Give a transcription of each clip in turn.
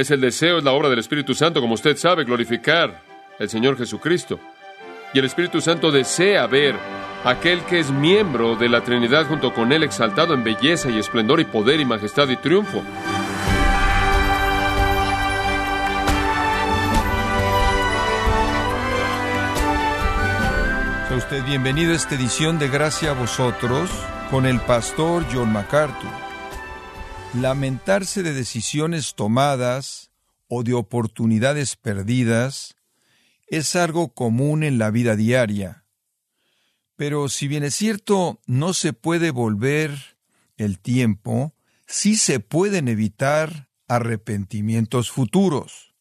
Es el deseo, es la obra del Espíritu Santo, como usted sabe, glorificar al Señor Jesucristo. Y el Espíritu Santo desea ver aquel que es miembro de la Trinidad junto con Él exaltado en belleza y esplendor y poder y majestad y triunfo. Sea usted bienvenido a esta edición de Gracia a vosotros con el pastor John MacArthur. Lamentarse de decisiones tomadas o de oportunidades perdidas es algo común en la vida diaria. Pero si bien es cierto, no se puede volver el tiempo, sí se pueden evitar arrepentimientos futuros,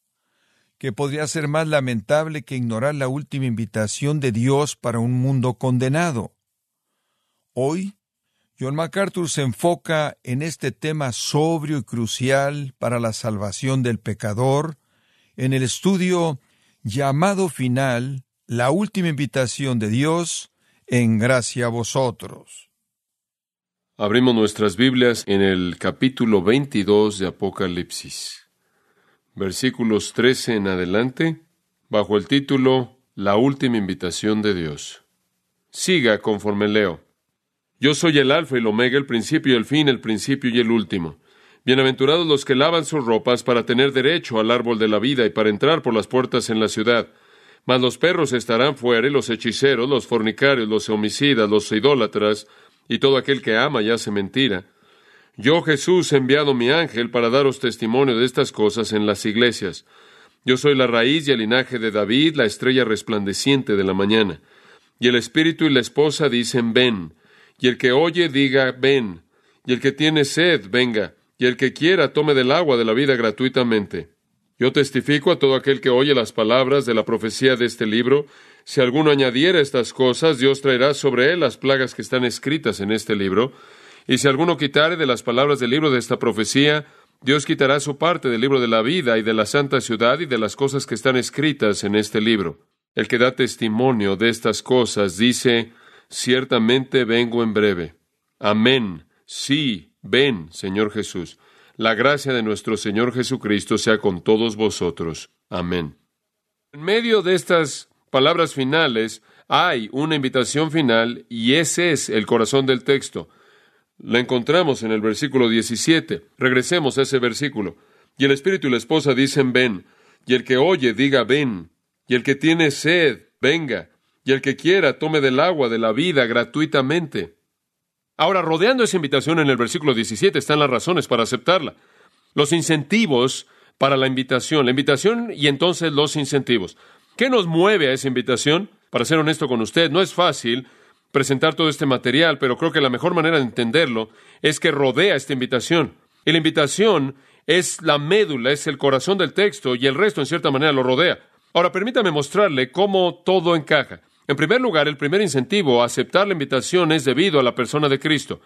que podría ser más lamentable que ignorar la última invitación de Dios para un mundo condenado. Hoy, John MacArthur se enfoca en este tema sobrio y crucial para la salvación del pecador en el estudio llamado final, la última invitación de Dios en gracia a vosotros. Abrimos nuestras Biblias en el capítulo 22 de Apocalipsis, versículos 13 en adelante, bajo el título La última invitación de Dios. Siga conforme leo. Yo soy el Alfa y el Omega, el principio y el fin, el principio y el último. Bienaventurados los que lavan sus ropas para tener derecho al árbol de la vida y para entrar por las puertas en la ciudad. Mas los perros estarán fuera, y los hechiceros, los fornicarios, los homicidas, los idólatras, y todo aquel que ama y hace mentira. Yo, Jesús, he enviado mi ángel para daros testimonio de estas cosas en las iglesias. Yo soy la raíz y el linaje de David, la estrella resplandeciente de la mañana. Y el espíritu y la esposa dicen, ven. Y el que oye diga, ven. Y el que tiene sed, venga. Y el que quiera, tome del agua de la vida gratuitamente. Yo testifico a todo aquel que oye las palabras de la profecía de este libro, si alguno añadiera estas cosas, Dios traerá sobre él las plagas que están escritas en este libro, y si alguno quitare de las palabras del libro de esta profecía, Dios quitará su parte del libro de la vida y de la santa ciudad y de las cosas que están escritas en este libro. El que da testimonio de estas cosas dice, ciertamente vengo en breve. Amén. Sí, ven, Señor Jesús. La gracia de nuestro Señor Jesucristo sea con todos vosotros. Amén. En medio de estas palabras finales hay una invitación final y ese es el corazón del texto. La encontramos en el versículo 17. Regresemos a ese versículo. Y el Espíritu y la esposa dicen ven, y el que oye diga ven, y el que tiene sed, venga, y el que quiera tome del agua de la vida gratuitamente. Ahora, rodeando esa invitación en el versículo 17 están las razones para aceptarla. Los incentivos para la invitación, la invitación y entonces los incentivos. ¿Qué nos mueve a esa invitación? Para ser honesto con usted, no es fácil presentar todo este material, pero creo que la mejor manera de entenderlo es que rodea esta invitación. Y la invitación es la médula, es el corazón del texto y el resto en cierta manera lo rodea. Ahora permítame mostrarle cómo todo encaja. En primer lugar, el primer incentivo a aceptar la invitación es debido a la persona de Cristo,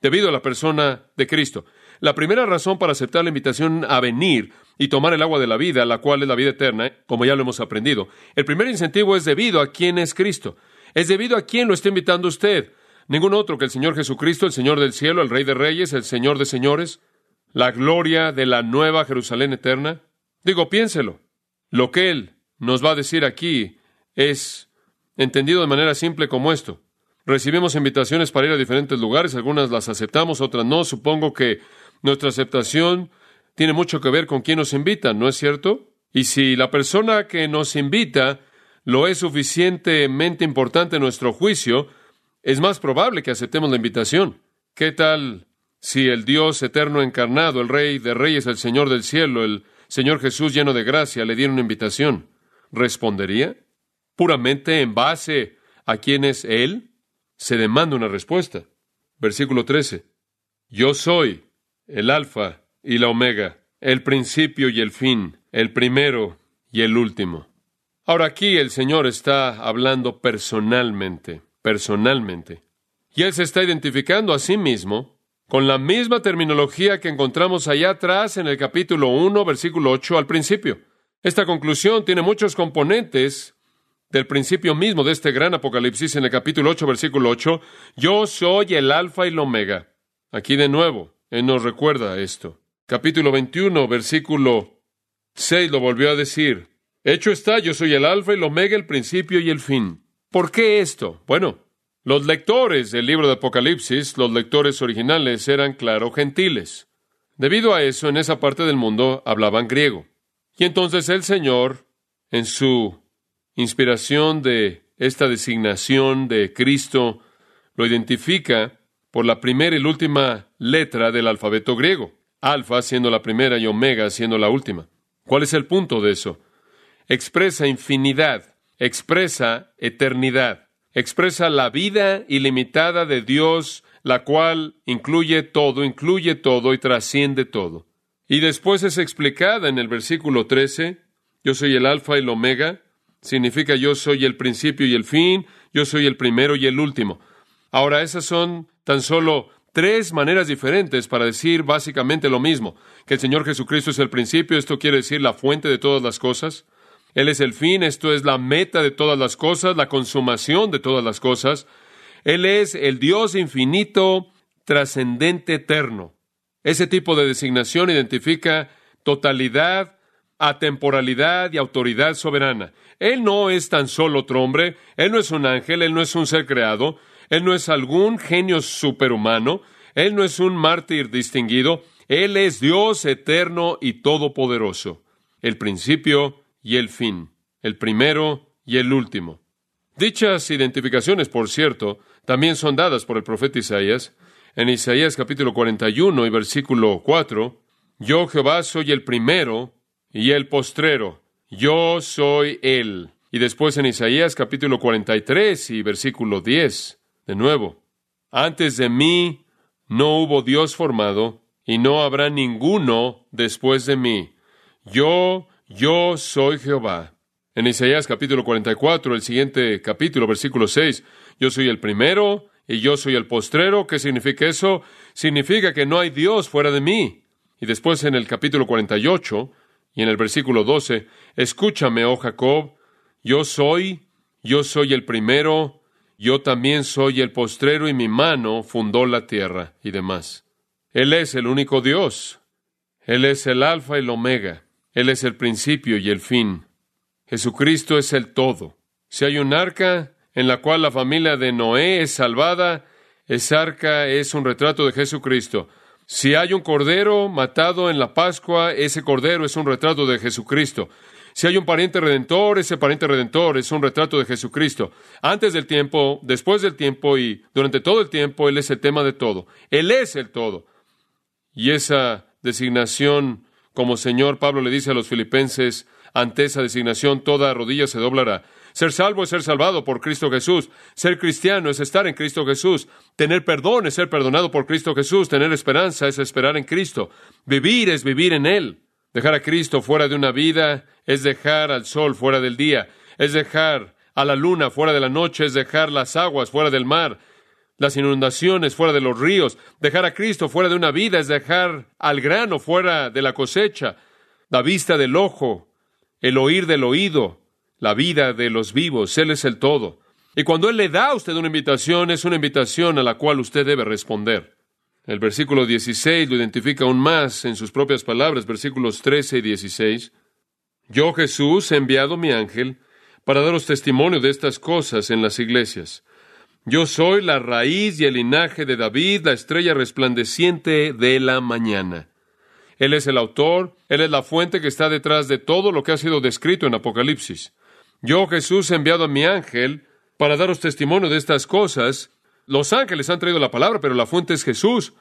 debido a la persona de Cristo. La primera razón para aceptar la invitación a venir y tomar el agua de la vida, la cual es la vida eterna, como ya lo hemos aprendido, el primer incentivo es debido a quién es Cristo. Es debido a quién lo está invitando usted. Ningún otro que el Señor Jesucristo, el Señor del cielo, el Rey de Reyes, el Señor de Señores, la gloria de la nueva Jerusalén eterna. Digo, piénselo. Lo que Él nos va a decir aquí es entendido de manera simple como esto. Recibimos invitaciones para ir a diferentes lugares, algunas las aceptamos, otras no. Supongo que nuestra aceptación tiene mucho que ver con quién nos invita, ¿no es cierto? Y si la persona que nos invita lo es suficientemente importante en nuestro juicio, es más probable que aceptemos la invitación. ¿Qué tal si el Dios eterno encarnado, el Rey de Reyes, el Señor del cielo, el Señor Jesús lleno de gracia, le diera una invitación? ¿Respondería? Puramente en base a quién es Él, se demanda una respuesta. Versículo 13. Yo soy el alfa y la omega, el principio y el fin, el primero y el último. Ahora aquí el Señor está hablando personalmente, personalmente. Y Él se está identificando a sí mismo con la misma terminología que encontramos allá atrás en el capítulo 1, versículo 8 al principio. Esta conclusión tiene muchos componentes del principio mismo de este gran Apocalipsis en el capítulo 8, versículo 8, yo soy el alfa y el omega. Aquí de nuevo, Él nos recuerda esto. Capítulo 21, versículo 6 lo volvió a decir. Hecho está, yo soy el alfa y el omega, el principio y el fin. ¿Por qué esto? Bueno, los lectores del libro de Apocalipsis, los lectores originales, eran, claro, gentiles. Debido a eso, en esa parte del mundo hablaban griego. Y entonces el Señor, en su inspiración de esta designación de Cristo, lo identifica por la primera y la última letra del alfabeto griego, alfa siendo la primera y omega siendo la última. ¿Cuál es el punto de eso? Expresa infinidad, expresa eternidad, expresa la vida ilimitada de Dios, la cual incluye todo, incluye todo y trasciende todo. Y después es explicada en el versículo 13, yo soy el alfa y el omega, significa yo soy el principio y el fin, yo soy el primero y el último. Ahora, esas son tan solo tres maneras diferentes para decir básicamente lo mismo, que el Señor Jesucristo es el principio, esto quiere decir la fuente de todas las cosas, Él es el fin, esto es la meta de todas las cosas, la consumación de todas las cosas, Él es el Dios infinito, trascendente, eterno. Ese tipo de designación identifica totalidad, atemporalidad y autoridad soberana. Él no es tan solo otro hombre, Él no es un ángel, Él no es un ser creado, Él no es algún genio superhumano, Él no es un mártir distinguido, Él es Dios eterno y todopoderoso, el principio y el fin, el primero y el último. Dichas identificaciones, por cierto, también son dadas por el profeta Isaías. En Isaías capítulo 41 y versículo 4, Yo Jehová soy el primero y el postrero, yo soy Él. Y después en Isaías capítulo 43 y versículo 10, de nuevo, antes de mí no hubo Dios formado, y no habrá ninguno después de mí. Yo, yo soy Jehová. En Isaías capítulo 44, el siguiente capítulo, versículo 6, yo soy el primero y yo soy el postrero. ¿Qué significa eso? Significa que no hay Dios fuera de mí. Y después en el capítulo 48, y en el versículo 12, escúchame, oh Jacob, yo soy, yo soy el primero, yo también soy el postrero y mi mano fundó la tierra y demás. Él es el único Dios. Él es el alfa y el omega. Él es el principio y el fin. Jesucristo es el todo. Si hay un arca en la cual la familia de Noé es salvada, esa arca es un retrato de Jesucristo. Si hay un cordero matado en la Pascua, ese cordero es un retrato de Jesucristo. Si hay un pariente redentor, ese pariente redentor es un retrato de Jesucristo. Antes del tiempo, después del tiempo y durante todo el tiempo, Él es el tema de todo. Él es el todo. Y esa designación, como Señor Pablo le dice a los filipenses, ante esa designación toda rodilla se doblará. Ser salvo es ser salvado por Cristo Jesús. Ser cristiano es estar en Cristo Jesús. Tener perdón es ser perdonado por Cristo Jesús. Tener esperanza es esperar en Cristo. Vivir es vivir en Él. Dejar a Cristo fuera de una vida es dejar al sol fuera del día. Es dejar a la luna fuera de la noche. Es dejar las aguas fuera del mar. Las inundaciones fuera de los ríos. Dejar a Cristo fuera de una vida es dejar al grano fuera de la cosecha. La vista del ojo. El oír del oído la vida de los vivos. Él es el todo. Y cuando Él le da a usted una invitación, es una invitación a la cual usted debe responder. El versículo 16 lo identifica aún más en sus propias palabras, versículos 13 y 16. Yo, Jesús, he enviado mi ángel para daros testimonio de estas cosas en las iglesias. Yo soy la raíz y el linaje de David, la estrella resplandeciente de la mañana. Él es el autor, Él es la fuente que está detrás de todo lo que ha sido descrito en Apocalipsis. Yo, Jesús, he enviado a mi ángel para daros testimonio de estas cosas. Los ángeles han traído la palabra, pero la fuente es Jesús.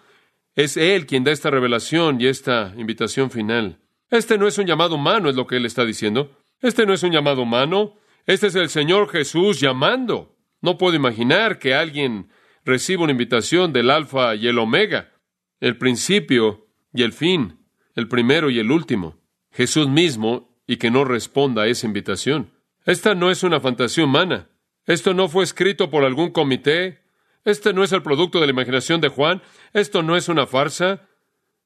Es Él quien da esta revelación y esta invitación final. Este no es un llamado humano, es lo que Él está diciendo. Este no es un llamado humano. Este es el Señor Jesús llamando. No puedo imaginar que alguien reciba una invitación del Alfa y el Omega, el principio y el fin, el primero y el último, Jesús mismo, y que no responda a esa invitación. Esta no es una fantasía humana. Esto no fue escrito por algún comité. Este no es el producto de la imaginación de Juan. Esto no es una farsa.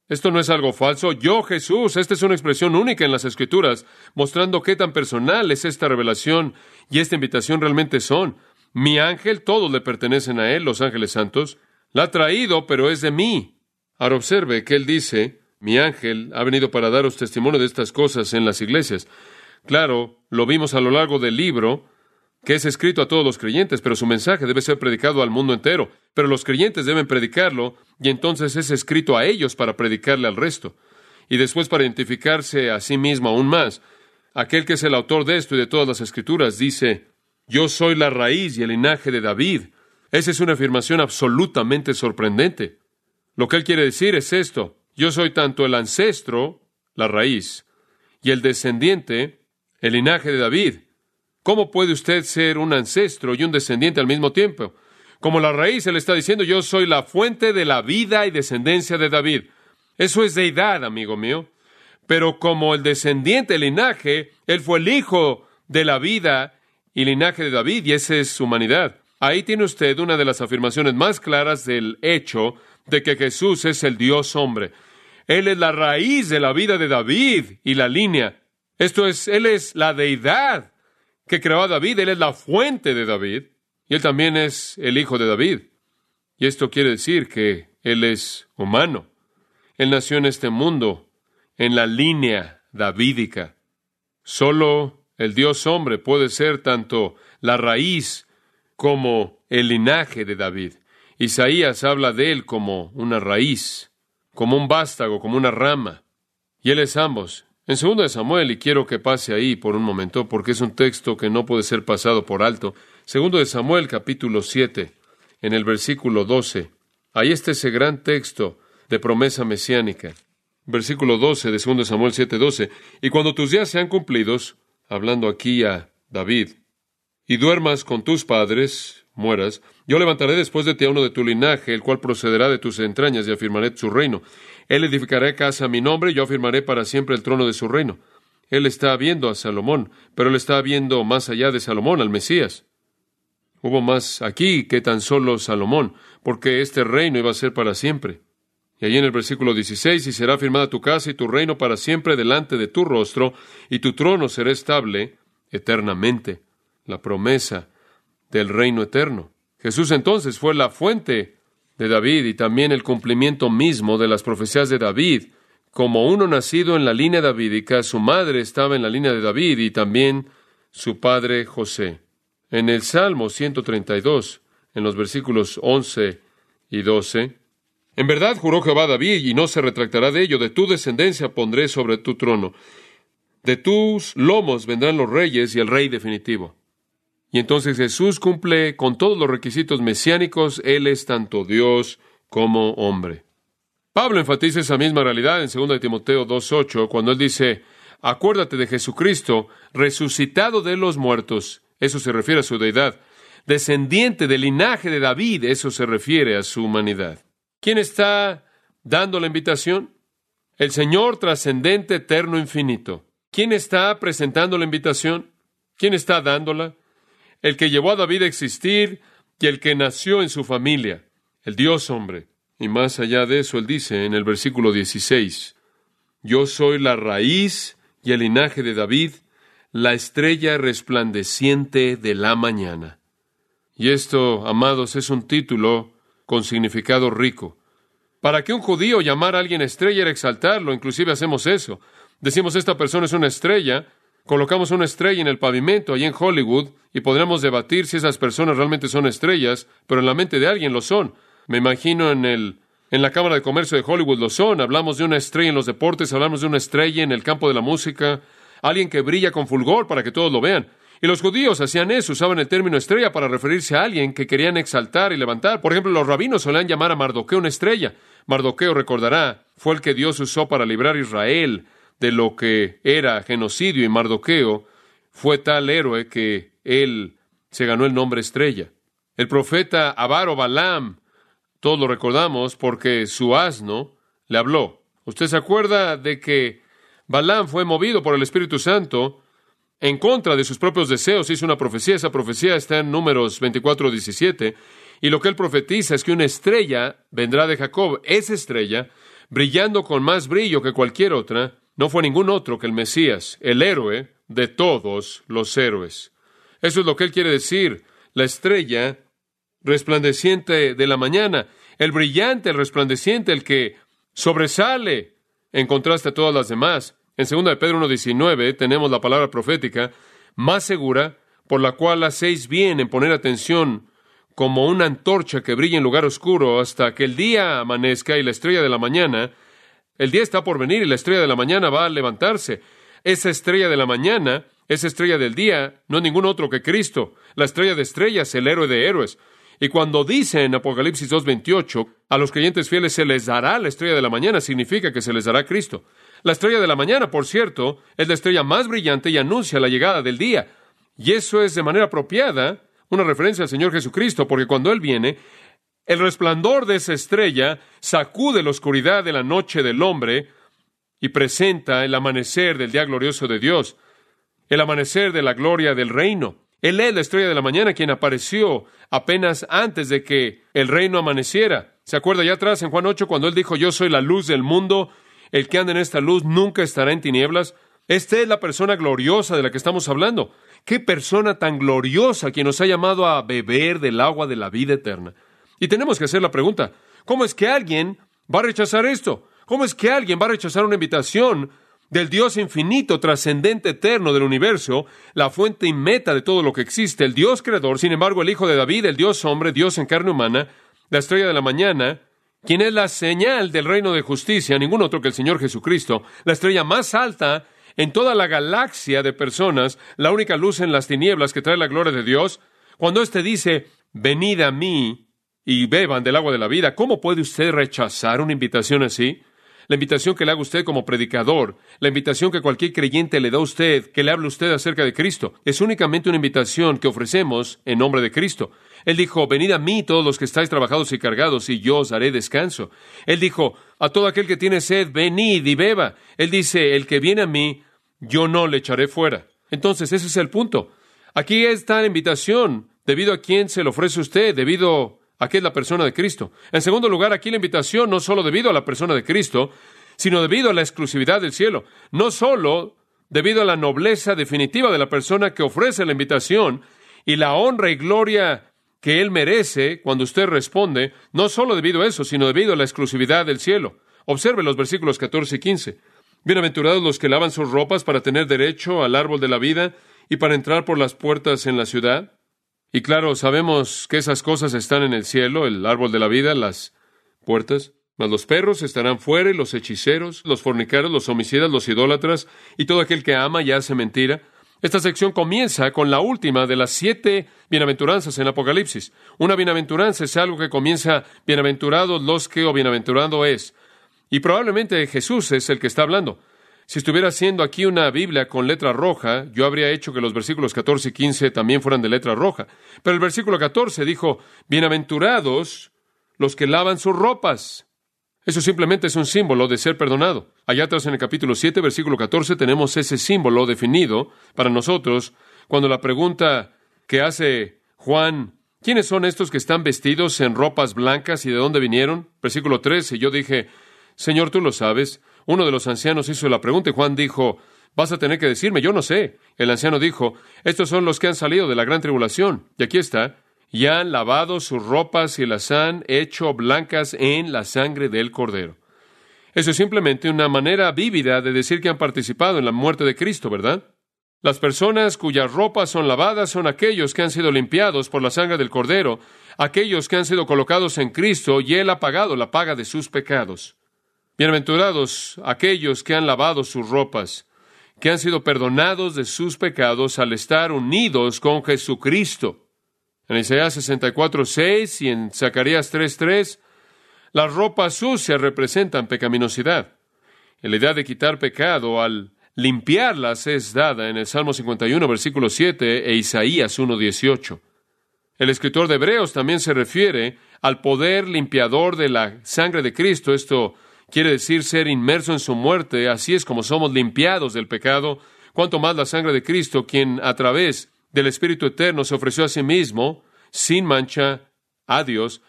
Esto no es algo falso. Yo, Jesús, esta es una expresión única en las Escrituras, mostrando qué tan personal es esta revelación y esta invitación realmente son. Mi ángel, todos le pertenecen a él, los ángeles santos. La ha traído, pero es de mí. Ahora observe que él dice, Mi ángel ha venido para daros testimonio de estas cosas en las iglesias. Claro, lo vimos a lo largo del libro, que es escrito a todos los creyentes, pero su mensaje debe ser predicado al mundo entero. Pero los creyentes deben predicarlo y entonces es escrito a ellos para predicarle al resto. Y después para identificarse a sí mismo aún más. Aquel que es el autor de esto y de todas las escrituras dice, yo soy la raíz y el linaje de David. Esa es una afirmación absolutamente sorprendente. Lo que él quiere decir es esto. Yo soy tanto el ancestro, la raíz, y el descendiente, el linaje de David. ¿Cómo puede usted ser un ancestro y un descendiente al mismo tiempo? Como la raíz, él está diciendo, yo soy la fuente de la vida y descendencia de David. Eso es deidad, amigo mío. Pero como el descendiente, el linaje, él fue el hijo de la vida y linaje de David, y esa es su humanidad. Ahí tiene usted una de las afirmaciones más claras del hecho de que Jesús es el Dios hombre. Él es la raíz de la vida de David y la línea. Esto es, Él es la deidad que creó a David, Él es la fuente de David, y Él también es el hijo de David. Y esto quiere decir que Él es humano. Él nació en este mundo, en la línea davídica. Solo el Dios hombre puede ser tanto la raíz como el linaje de David. Isaías habla de él como una raíz, como un vástago, como una rama. Y él es ambos. En segundo de Samuel, y quiero que pase ahí por un momento, porque es un texto que no puede ser pasado por alto. Segundo de Samuel, capítulo 7, en el versículo 12. Ahí está ese gran texto de promesa mesiánica. Versículo 12 de segundo de Samuel 7, 12. Y cuando tus días sean cumplidos, hablando aquí a David, y duermas con tus padres, mueras, yo levantaré después de ti a uno de tu linaje, el cual procederá de tus entrañas, y afirmaré su reino. Él edificará casa a mi nombre, yo afirmaré para siempre el trono de su reino. Él está viendo a Salomón, pero él está viendo más allá de Salomón, al Mesías. Hubo más aquí que tan solo Salomón, porque este reino iba a ser para siempre. Y allí en el versículo 16, y será firmada tu casa y tu reino para siempre delante de tu rostro, y tu trono será estable eternamente. La promesa del reino eterno. Jesús entonces fue la fuente de David y también el cumplimiento mismo de las profecías de David. Como uno nacido en la línea davídica, su madre estaba en la línea de David y también su padre José. En el Salmo 132, en los versículos 11 y 12, en verdad juró Jehová David y no se retractará de ello, de tu descendencia pondré sobre tu trono, de tus lomos vendrán los reyes y el rey definitivo. Y entonces Jesús cumple con todos los requisitos mesiánicos, Él es tanto Dios como hombre. Pablo enfatiza esa misma realidad en 2 Timoteo 2.8, cuando él dice, acuérdate de Jesucristo, resucitado de los muertos, eso se refiere a su deidad, descendiente del linaje de David, eso se refiere a su humanidad. ¿Quién está dando la invitación? El Señor trascendente, eterno, infinito. ¿Quién está presentando la invitación? ¿Quién está dándola? El que llevó a David a existir y el que nació en su familia, el Dios hombre. Y más allá de eso, él dice en el versículo 16, Yo soy la raíz y el linaje de David, la estrella resplandeciente de la mañana. Y esto, amados, es un título con significado rico. Para que un judío llamara a alguien estrella era exaltarlo, inclusive hacemos eso. Decimos esta persona es una estrella, colocamos una estrella en el pavimento allí en Hollywood y podremos debatir si esas personas realmente son estrellas, pero en la mente de alguien lo son. Me imagino en el en la Cámara de Comercio de Hollywood lo son. Hablamos de una estrella en los deportes, hablamos de una estrella en el campo de la música, alguien que brilla con fulgor para que todos lo vean. Y los judíos hacían eso, usaban el término estrella para referirse a alguien que querían exaltar y levantar. Por ejemplo, los rabinos solían llamar a Mardoqueo una estrella. Mardoqueo, recordará, fue el que Dios usó para librar a Israel de lo que era genocidio y Mardoqueo, fue tal héroe que él se ganó el nombre estrella. El profeta Abaro Balaam, todos lo recordamos porque su asno le habló. ¿Usted se acuerda de que Balaam fue movido por el Espíritu Santo en contra de sus propios deseos? Hizo una profecía, esa profecía está en números 24, 17, y lo que él profetiza es que una estrella vendrá de Jacob. Esa estrella, brillando con más brillo que cualquier otra, no fue ningún otro que el Mesías, el héroe de todos los héroes. Eso es lo que él quiere decir, la estrella resplandeciente de la mañana, el brillante, el resplandeciente, el que sobresale en contraste a todas las demás. En 2 de Pedro 1.19 tenemos la palabra profética más segura, por la cual hacéis bien en poner atención como una antorcha que brilla en lugar oscuro hasta que el día amanezca y la estrella de la mañana, el día está por venir y la estrella de la mañana va a levantarse. Esa estrella de la mañana, esa estrella del día, no es ningún otro que Cristo, la estrella de estrellas, el héroe de héroes. Y cuando dice en Apocalipsis 2.28, a los creyentes fieles se les dará la estrella de la mañana, significa que se les dará Cristo. La estrella de la mañana, por cierto, es la estrella más brillante y anuncia la llegada del día. Y eso es de manera apropiada una referencia al Señor Jesucristo, porque cuando Él viene, el resplandor de esa estrella sacude la oscuridad de la noche del hombre y presenta el amanecer del día glorioso de Dios, el amanecer de la gloria del reino. Él es la estrella de la mañana quien apareció apenas antes de que el reino amaneciera. ¿Se acuerda ya atrás en Juan 8 cuando él dijo, yo soy la luz del mundo, el que anda en esta luz nunca estará en tinieblas? Esta es la persona gloriosa de la que estamos hablando. Qué persona tan gloriosa quien nos ha llamado a beber del agua de la vida eterna. Y tenemos que hacer la pregunta, ¿cómo es que alguien va a rechazar esto? ¿Cómo es que alguien va a rechazar una invitación del Dios infinito, trascendente, eterno del universo, la fuente y meta de todo lo que existe, el Dios creador, sin embargo, el Hijo de David, el Dios hombre, Dios en carne humana, la estrella de la mañana, quien es la señal del reino de justicia, ningún otro que el Señor Jesucristo, la estrella más alta en toda la galaxia de personas, la única luz en las tinieblas que trae la gloria de Dios, cuando éste dice, venid a mí y beban del agua de la vida, ¿cómo puede usted rechazar una invitación así? La invitación que le haga usted como predicador, la invitación que cualquier creyente le da a usted, que le hable usted acerca de Cristo, es únicamente una invitación que ofrecemos en nombre de Cristo. Él dijo, venid a mí todos los que estáis trabajados y cargados, y yo os haré descanso. Él dijo, a todo aquel que tiene sed, venid y beba. Él dice, el que viene a mí, yo no le echaré fuera. Entonces, ese es el punto. Aquí está la invitación, debido a quién se le ofrece usted, debido a que es la persona de Cristo. En segundo lugar, aquí la invitación no solo debido a la persona de Cristo, sino debido a la exclusividad del cielo. No solo debido a la nobleza definitiva de la persona que ofrece la invitación y la honra y gloria que él merece cuando usted responde, no solo debido a eso, sino debido a la exclusividad del cielo. Observe los versículos 14 y 15. Bienaventurados los que lavan sus ropas para tener derecho al árbol de la vida y para entrar por las puertas en la ciudad. Y claro, sabemos que esas cosas están en el cielo, el árbol de la vida, las puertas. Mas los perros estarán fuera y los hechiceros, los fornicarios, los homicidas, los idólatras y todo aquel que ama y hace mentira. Esta sección comienza con la última de las siete bienaventuranzas en Apocalipsis. Una bienaventuranza es algo que comienza bienaventurados los que o bienaventurado es. Y probablemente Jesús es el que está hablando. Si estuviera haciendo aquí una Biblia con letra roja, yo habría hecho que los versículos 14 y 15 también fueran de letra roja. Pero el versículo 14 dijo, bienaventurados los que lavan sus ropas. Eso simplemente es un símbolo de ser perdonado. Allá atrás en el capítulo 7, versículo 14, tenemos ese símbolo definido para nosotros cuando la pregunta que hace Juan, ¿quiénes son estos que están vestidos en ropas blancas y de dónde vinieron? Versículo 13, yo dije, Señor, tú lo sabes. Uno de los ancianos hizo la pregunta y Juan dijo, vas a tener que decirme, yo no sé. El anciano dijo, estos son los que han salido de la gran tribulación. Y aquí está, y han lavado sus ropas y las han hecho blancas en la sangre del cordero. Eso es simplemente una manera vívida de decir que han participado en la muerte de Cristo, ¿verdad? Las personas cuyas ropas son lavadas son aquellos que han sido limpiados por la sangre del cordero, aquellos que han sido colocados en Cristo y Él ha pagado la paga de sus pecados. Bienaventurados aquellos que han lavado sus ropas, que han sido perdonados de sus pecados al estar unidos con Jesucristo. En Isaías 64, 6 y en Zacarías 3, 3, las ropas sucias representan pecaminosidad. la idea de quitar pecado al limpiarlas es dada en el Salmo 51, versículo 7 e Isaías 1, 18. El escritor de Hebreos también se refiere al poder limpiador de la sangre de Cristo. Esto quiere decir ser inmerso en su muerte, así es como somos limpiados del pecado, cuanto más la sangre de Cristo, quien a través del Espíritu Eterno se ofreció a sí mismo, sin mancha, a Dios,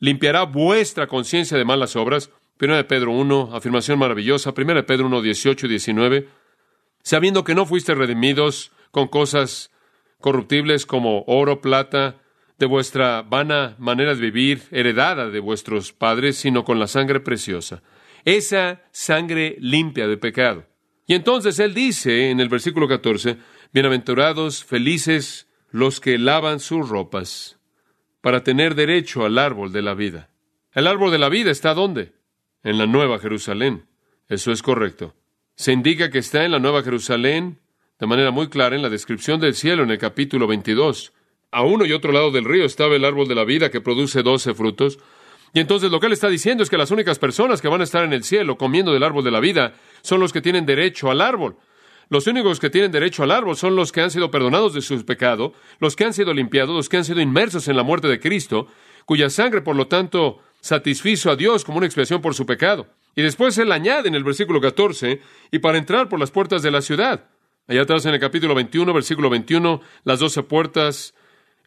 limpiará vuestra conciencia de malas obras. 1 de Pedro 1, afirmación maravillosa. 1 de Pedro 1, 18 y 19. Sabiendo que no fuiste redimidos con cosas corruptibles como oro, plata, de vuestra vana manera de vivir, heredada de vuestros padres, sino con la sangre preciosa esa sangre limpia de pecado. Y entonces él dice en el versículo 14, bienaventurados, felices los que lavan sus ropas para tener derecho al árbol de la vida. El árbol de la vida está ¿dónde? En la Nueva Jerusalén. Eso es correcto. Se indica que está en la Nueva Jerusalén de manera muy clara en la descripción del cielo en el capítulo 22. A uno y otro lado del río estaba el árbol de la vida que produce doce frutos. Y entonces lo que él está diciendo es que las únicas personas que van a estar en el cielo comiendo del árbol de la vida son los que tienen derecho al árbol. Los únicos que tienen derecho al árbol son los que han sido perdonados de su pecado, los que han sido limpiados, los que han sido inmersos en la muerte de Cristo, cuya sangre, por lo tanto, satisfizo a Dios como una expiación por su pecado. Y después él añade en el versículo 14, y para entrar por las puertas de la ciudad. Allá atrás en el capítulo 21, versículo 21, las doce puertas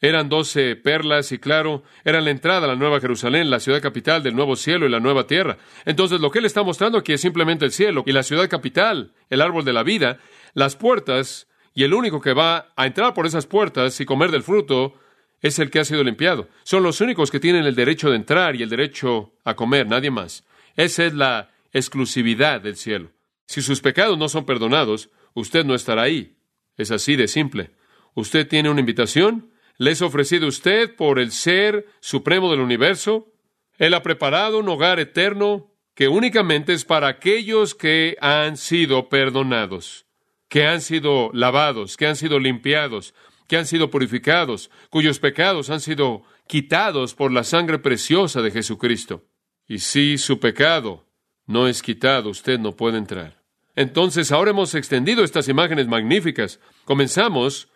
eran doce perlas y claro, eran la entrada a la Nueva Jerusalén, la ciudad capital del nuevo cielo y la nueva tierra. Entonces lo que él está mostrando aquí es simplemente el cielo y la ciudad capital, el árbol de la vida, las puertas, y el único que va a entrar por esas puertas y comer del fruto es el que ha sido limpiado. Son los únicos que tienen el derecho de entrar y el derecho a comer, nadie más. Esa es la exclusividad del cielo. Si sus pecados no son perdonados, usted no estará ahí. Es así de simple. Usted tiene una invitación, le es ofrecido usted por el Ser Supremo del Universo. Él ha preparado un hogar eterno que únicamente es para aquellos que han sido perdonados, que han sido lavados, que han sido limpiados, que han sido purificados, cuyos pecados han sido quitados por la sangre preciosa de Jesucristo. Y si su pecado no es quitado, usted no puede entrar. Entonces, ahora hemos extendido estas imágenes magníficas. Comenzamos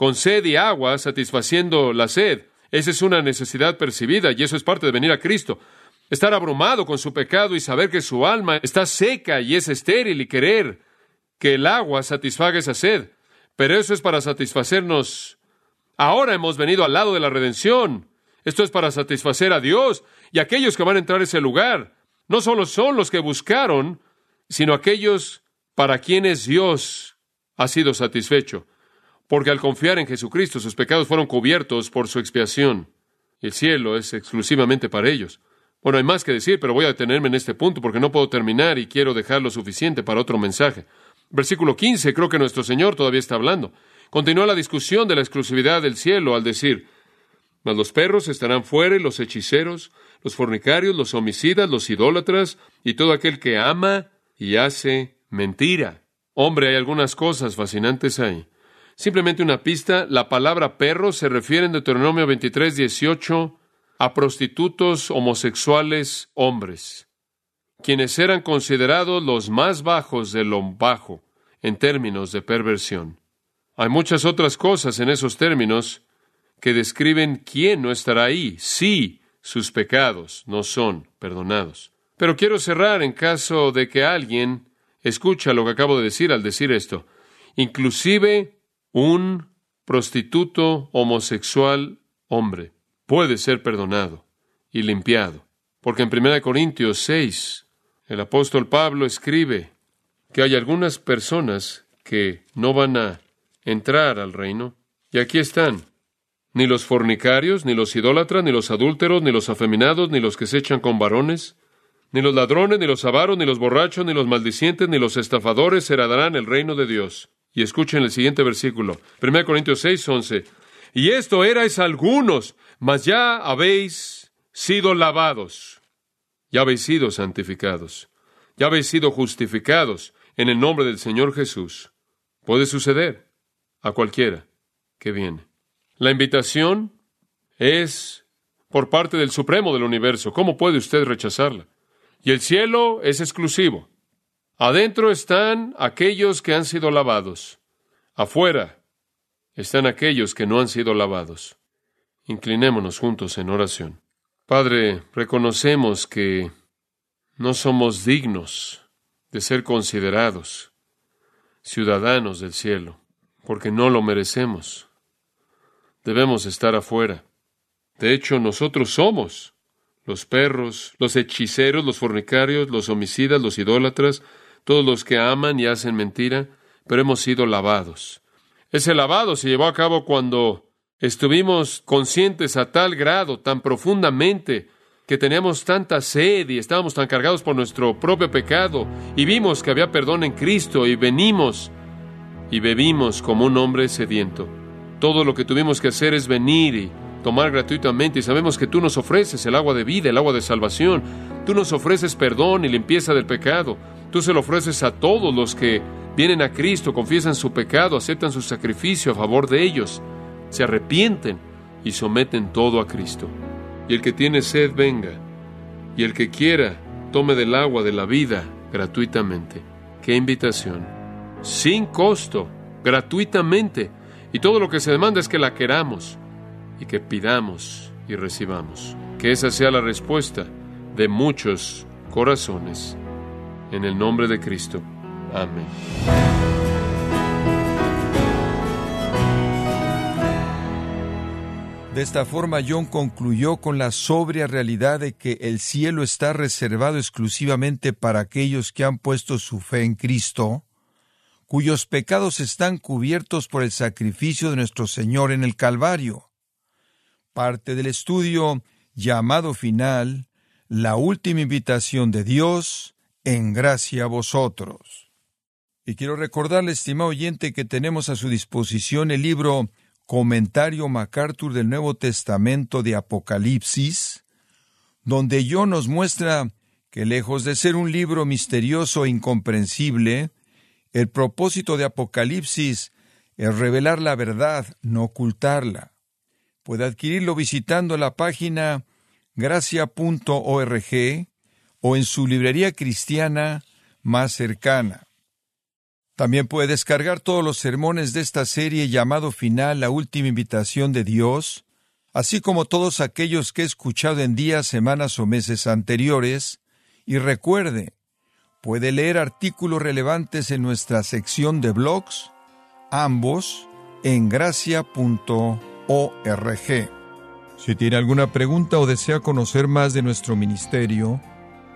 con sed y agua, satisfaciendo la sed. Esa es una necesidad percibida y eso es parte de venir a Cristo. Estar abrumado con su pecado y saber que su alma está seca y es estéril y querer que el agua satisfaga esa sed. Pero eso es para satisfacernos. Ahora hemos venido al lado de la redención. Esto es para satisfacer a Dios y aquellos que van a entrar a ese lugar. No solo son los que buscaron, sino aquellos para quienes Dios ha sido satisfecho porque al confiar en Jesucristo sus pecados fueron cubiertos por su expiación. El cielo es exclusivamente para ellos. Bueno, hay más que decir, pero voy a detenerme en este punto porque no puedo terminar y quiero dejar lo suficiente para otro mensaje. Versículo 15, creo que nuestro Señor todavía está hablando. Continúa la discusión de la exclusividad del cielo al decir, mas los perros estarán fuera y los hechiceros, los fornicarios, los homicidas, los idólatras y todo aquel que ama y hace mentira. Hombre, hay algunas cosas fascinantes ahí. Simplemente una pista, la palabra perro se refiere en Deuteronomio 23, 18 a prostitutos homosexuales hombres, quienes eran considerados los más bajos de lo bajo en términos de perversión. Hay muchas otras cosas en esos términos que describen quién no estará ahí si sus pecados no son perdonados. Pero quiero cerrar en caso de que alguien escucha lo que acabo de decir al decir esto. Inclusive un prostituto homosexual hombre puede ser perdonado y limpiado. Porque en 1 Corintios 6, el apóstol Pablo escribe que hay algunas personas que no van a entrar al reino. Y aquí están. Ni los fornicarios, ni los idólatras, ni los adúlteros, ni los afeminados, ni los que se echan con varones, ni los ladrones, ni los avaros, ni los borrachos, ni los maldicientes, ni los estafadores heredarán el reino de Dios. Y escuchen el siguiente versículo, 1 Corintios 6, 11. Y esto erais algunos, mas ya habéis sido lavados, ya habéis sido santificados, ya habéis sido justificados en el nombre del Señor Jesús. Puede suceder a cualquiera que viene. La invitación es por parte del Supremo del universo. ¿Cómo puede usted rechazarla? Y el cielo es exclusivo. Adentro están aquellos que han sido lavados. Afuera están aquellos que no han sido lavados. Inclinémonos juntos en oración. Padre, reconocemos que no somos dignos de ser considerados ciudadanos del cielo, porque no lo merecemos. Debemos estar afuera. De hecho, nosotros somos los perros, los hechiceros, los fornicarios, los homicidas, los idólatras, todos los que aman y hacen mentira, pero hemos sido lavados. Ese lavado se llevó a cabo cuando estuvimos conscientes a tal grado, tan profundamente, que teníamos tanta sed y estábamos tan cargados por nuestro propio pecado y vimos que había perdón en Cristo y venimos y bebimos como un hombre sediento. Todo lo que tuvimos que hacer es venir y tomar gratuitamente y sabemos que tú nos ofreces el agua de vida, el agua de salvación. Tú nos ofreces perdón y limpieza del pecado. Tú se lo ofreces a todos los que vienen a Cristo, confiesan su pecado, aceptan su sacrificio a favor de ellos, se arrepienten y someten todo a Cristo. Y el que tiene sed venga, y el que quiera tome del agua de la vida gratuitamente. ¡Qué invitación! Sin costo, gratuitamente. Y todo lo que se demanda es que la queramos y que pidamos y recibamos. Que esa sea la respuesta de muchos corazones. En el nombre de Cristo. Amén. De esta forma, John concluyó con la sobria realidad de que el cielo está reservado exclusivamente para aquellos que han puesto su fe en Cristo, cuyos pecados están cubiertos por el sacrificio de nuestro Señor en el Calvario. Parte del estudio llamado final, la última invitación de Dios, en gracia a vosotros. Y quiero recordarle, estimado oyente, que tenemos a su disposición el libro Comentario MacArthur del Nuevo Testamento de Apocalipsis, donde John nos muestra que lejos de ser un libro misterioso e incomprensible, el propósito de Apocalipsis es revelar la verdad, no ocultarla. Puede adquirirlo visitando la página gracia.org o en su librería cristiana más cercana. También puede descargar todos los sermones de esta serie llamado Final, la última invitación de Dios, así como todos aquellos que he escuchado en días, semanas o meses anteriores, y recuerde, puede leer artículos relevantes en nuestra sección de blogs, ambos en gracia.org. Si tiene alguna pregunta o desea conocer más de nuestro ministerio,